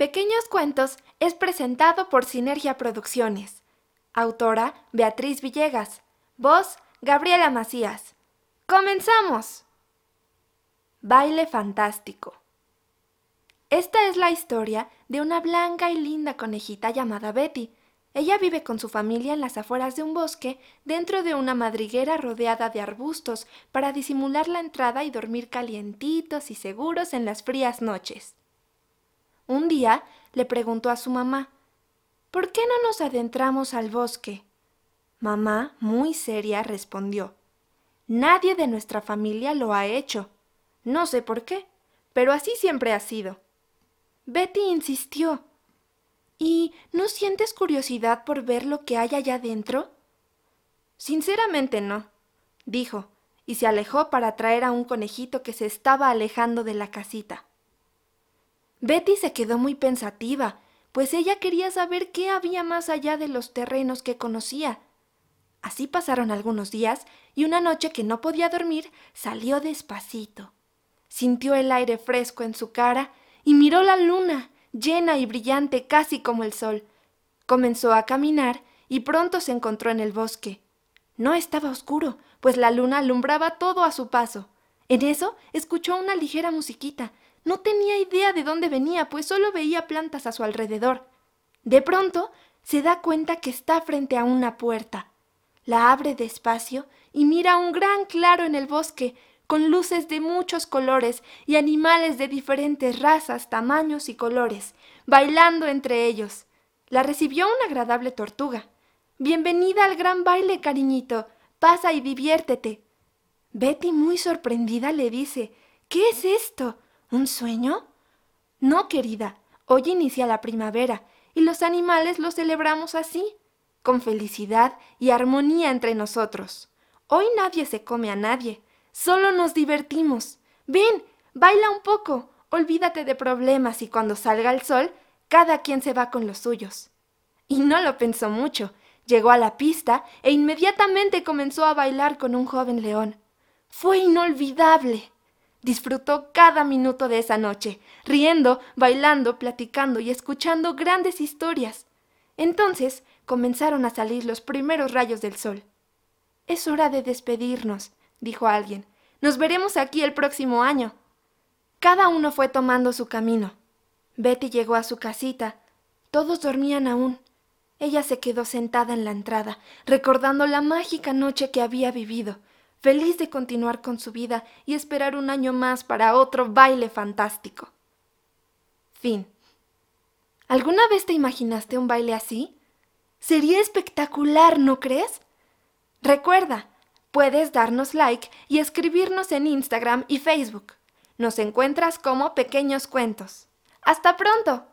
Pequeños Cuentos es presentado por Sinergia Producciones. Autora Beatriz Villegas. Voz Gabriela Macías. ¡Comenzamos! Baile fantástico. Esta es la historia de una blanca y linda conejita llamada Betty. Ella vive con su familia en las afueras de un bosque, dentro de una madriguera rodeada de arbustos, para disimular la entrada y dormir calientitos y seguros en las frías noches. Un día le preguntó a su mamá, ¿Por qué no nos adentramos al bosque? Mamá, muy seria, respondió, Nadie de nuestra familia lo ha hecho. No sé por qué, pero así siempre ha sido. Betty insistió. ¿Y no sientes curiosidad por ver lo que hay allá dentro? Sinceramente no, dijo, y se alejó para traer a un conejito que se estaba alejando de la casita. Betty se quedó muy pensativa, pues ella quería saber qué había más allá de los terrenos que conocía. Así pasaron algunos días y una noche que no podía dormir salió despacito. Sintió el aire fresco en su cara y miró la luna, llena y brillante casi como el sol. Comenzó a caminar y pronto se encontró en el bosque. No estaba oscuro, pues la luna alumbraba todo a su paso. En eso escuchó una ligera musiquita no tenía idea de dónde venía, pues solo veía plantas a su alrededor. De pronto se da cuenta que está frente a una puerta. La abre despacio y mira un gran claro en el bosque, con luces de muchos colores y animales de diferentes razas, tamaños y colores, bailando entre ellos. La recibió una agradable tortuga. Bienvenida al gran baile, cariñito. Pasa y diviértete. Betty, muy sorprendida, le dice ¿Qué es esto? ¿Un sueño? No, querida, hoy inicia la primavera y los animales lo celebramos así, con felicidad y armonía entre nosotros. Hoy nadie se come a nadie, solo nos divertimos. Ven, baila un poco, olvídate de problemas y cuando salga el sol, cada quien se va con los suyos. Y no lo pensó mucho. Llegó a la pista e inmediatamente comenzó a bailar con un joven león. Fue inolvidable. Disfrutó cada minuto de esa noche, riendo, bailando, platicando y escuchando grandes historias. Entonces comenzaron a salir los primeros rayos del sol. Es hora de despedirnos, dijo alguien. Nos veremos aquí el próximo año. Cada uno fue tomando su camino. Betty llegó a su casita. Todos dormían aún. Ella se quedó sentada en la entrada, recordando la mágica noche que había vivido, feliz de continuar con su vida y esperar un año más para otro baile fantástico. Fin. ¿Alguna vez te imaginaste un baile así? Sería espectacular, ¿no crees? Recuerda, puedes darnos like y escribirnos en Instagram y Facebook. Nos encuentras como Pequeños Cuentos. ¡Hasta pronto!